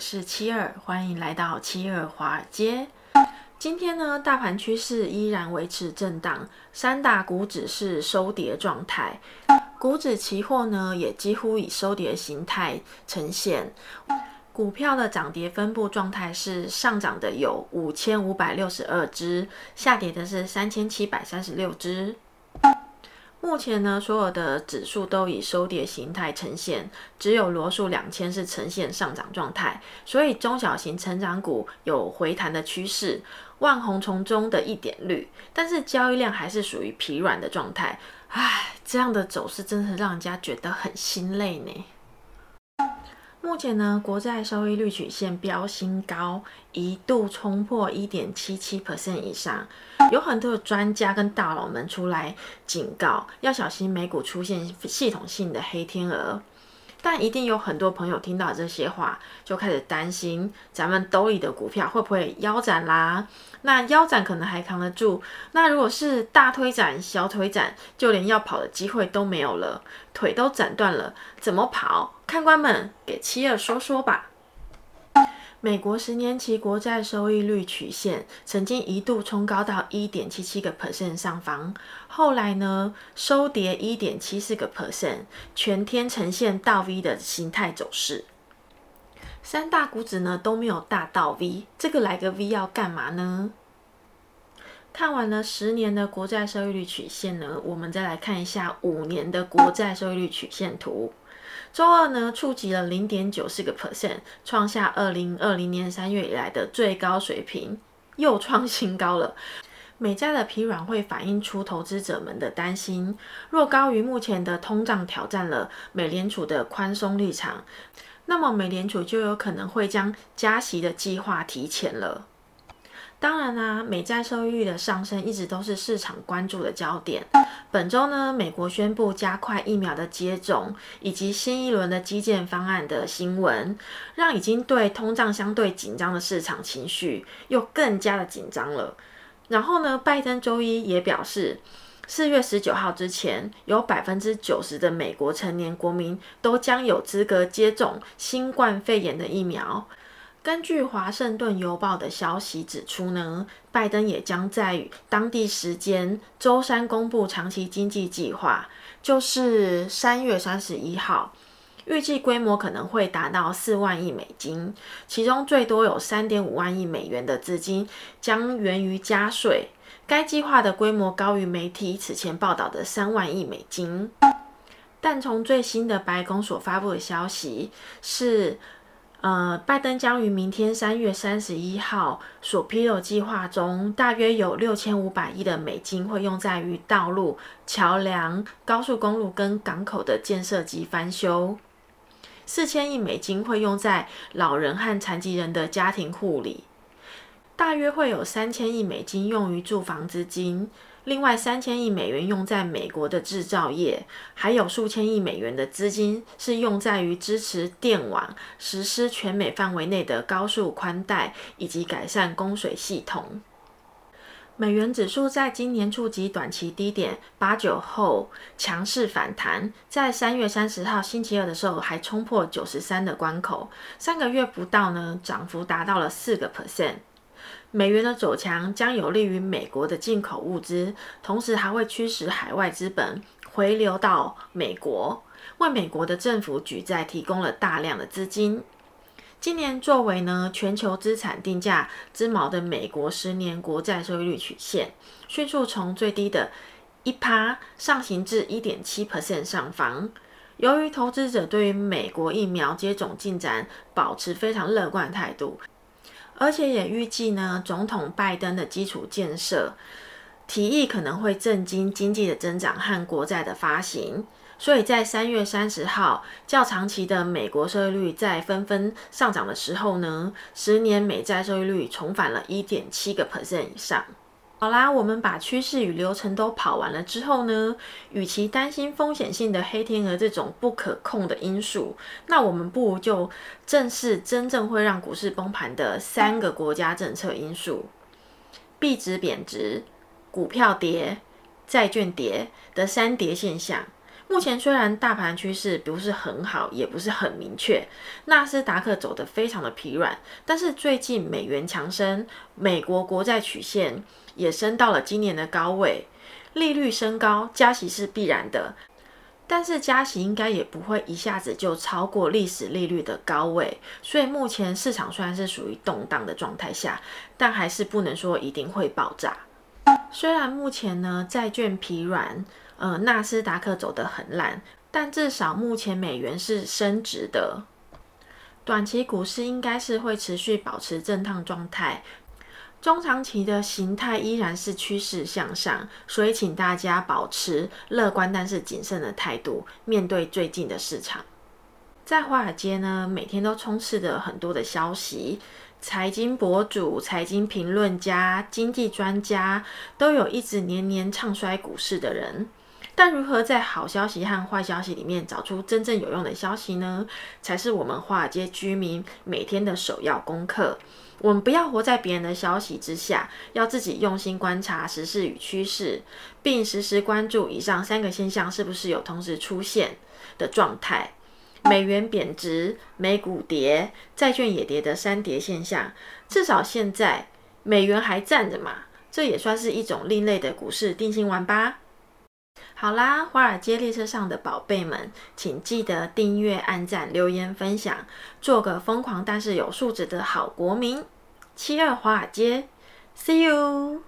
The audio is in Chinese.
是七二，欢迎来到七二华尔街。今天呢，大盘趋势依然维持震荡，三大股指是收跌状态，股指期货呢也几乎以收跌形态呈现。股票的涨跌分布状态是上涨的有五千五百六十二只，下跌的是三千七百三十六只。目前呢，所有的指数都以收跌形态呈现，只有罗数两千是呈现上涨状态，所以中小型成长股有回弹的趋势，万红丛中的一点绿，但是交易量还是属于疲软的状态。唉，这样的走势真的让人家觉得很心累呢。目前呢，国债收益率曲线飙新高，一度冲破一点七七 percent 以上，有很多的专家跟大佬们出来警告，要小心美股出现系统性的黑天鹅。但一定有很多朋友听到这些话，就开始担心咱们兜里的股票会不会腰斩啦？那腰斩可能还扛得住，那如果是大推斩、小腿斩，就连要跑的机会都没有了，腿都斩断了，怎么跑？看官们，给七二说说吧。美国十年期国债收益率曲线曾经一度冲高到一点七七个 percent 上方，后来呢收跌一点七四个 percent，全天呈现倒 V 的形态走势。三大股指呢都没有大倒 V，这个来个 V 要干嘛呢？看完了十年的国债收益率曲线呢，我们再来看一下五年的国债收益率曲线图。周二呢，触及了零点九四个 percent，创下二零二零年三月以来的最高水平，又创新高了。美债的疲软会反映出投资者们的担心，若高于目前的通胀挑战了美联储的宽松立场，那么美联储就有可能会将加息的计划提前了。当然啦、啊，美债收益率的上升一直都是市场关注的焦点。本周呢，美国宣布加快疫苗的接种，以及新一轮的基建方案的新闻，让已经对通胀相对紧张的市场情绪又更加的紧张了。然后呢，拜登周一也表示，四月十九号之前，有百分之九十的美国成年国民都将有资格接种新冠肺炎的疫苗。根据《华盛顿邮报》的消息指出呢，拜登也将在当地时间周三公布长期经济计划，就是三月三十一号，预计规模可能会达到四万亿美金，其中最多有三点五万亿美元的资金将源于加税。该计划的规模高于媒体此前报道的三万亿美金，但从最新的白宫所发布的消息是。呃，拜登将于明天三月三十一号所披露计划中，大约有六千五百亿的美金会用在于道路、桥梁、高速公路跟港口的建设及翻修；四千亿美金会用在老人和残疾人的家庭护理；大约会有三千亿美金用于住房资金。另外三千亿美元用在美国的制造业，还有数千亿美元的资金是用在于支持电网、实施全美范围内的高速宽带以及改善供水系统。美元指数在今年触及短期低点八九后强势反弹，在三月三十号星期二的时候还冲破九十三的关口，三个月不到呢，涨幅达到了四个 percent。美元的走强将有利于美国的进口物资，同时还会驱使海外资本回流到美国，为美国的政府举债提供了大量的资金。今年作为呢全球资产定价之锚的美国十年国债收益率曲线，迅速从最低的一趴上行至一点七 percent 上方。由于投资者对于美国疫苗接种进展保持非常乐观态度。而且也预计呢，总统拜登的基础建设提议可能会震惊经济的增长和国债的发行，所以在三月三十号较长期的美国收益率在纷纷上涨的时候呢，十年美债收益率重返了一点七个 percent 以上。好啦，我们把趋势与流程都跑完了之后呢，与其担心风险性的黑天鹅这种不可控的因素，那我们不如就正视真正会让股市崩盘的三个国家政策因素：币值贬值、股票跌、债券跌的三跌现象。目前虽然大盘趋势不是很好，也不是很明确，纳斯达克走得非常的疲软，但是最近美元强升，美国国债曲线也升到了今年的高位，利率升高，加息是必然的，但是加息应该也不会一下子就超过历史利率的高位，所以目前市场虽然是属于动荡的状态下，但还是不能说一定会爆炸。虽然目前呢债券疲软。呃，纳斯达克走得很烂，但至少目前美元是升值的，短期股市应该是会持续保持震荡状态，中长期的形态依然是趋势向上，所以请大家保持乐观但是谨慎的态度，面对最近的市场。在华尔街呢，每天都充斥着很多的消息，财经博主、财经评论家、经济专家，都有一直年年唱衰股市的人。但如何在好消息和坏消息里面找出真正有用的消息呢？才是我们华尔街居民每天的首要功课。我们不要活在别人的消息之下，要自己用心观察时事与趋势，并时时关注以上三个现象是不是有同时出现的状态：美元贬值、美股跌、债券也跌的三跌现象。至少现在美元还站着嘛，这也算是一种另类的股市定心丸吧。好啦，华尔街列车上的宝贝们，请记得订阅、按赞、留言、分享，做个疯狂但是有素质的好国民。七二华尔街，See you。